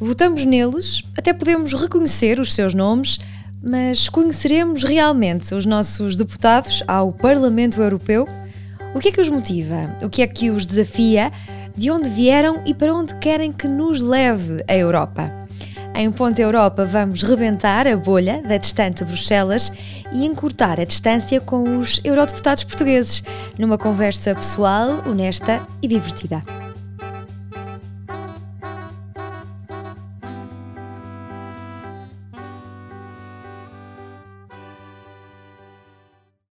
Votamos neles, até podemos reconhecer os seus nomes, mas conheceremos realmente os nossos deputados ao Parlamento Europeu? O que é que os motiva? O que é que os desafia? De onde vieram e para onde querem que nos leve a Europa? Em Ponte Europa vamos rebentar a bolha da distante Bruxelas e encurtar a distância com os eurodeputados portugueses, numa conversa pessoal, honesta e divertida.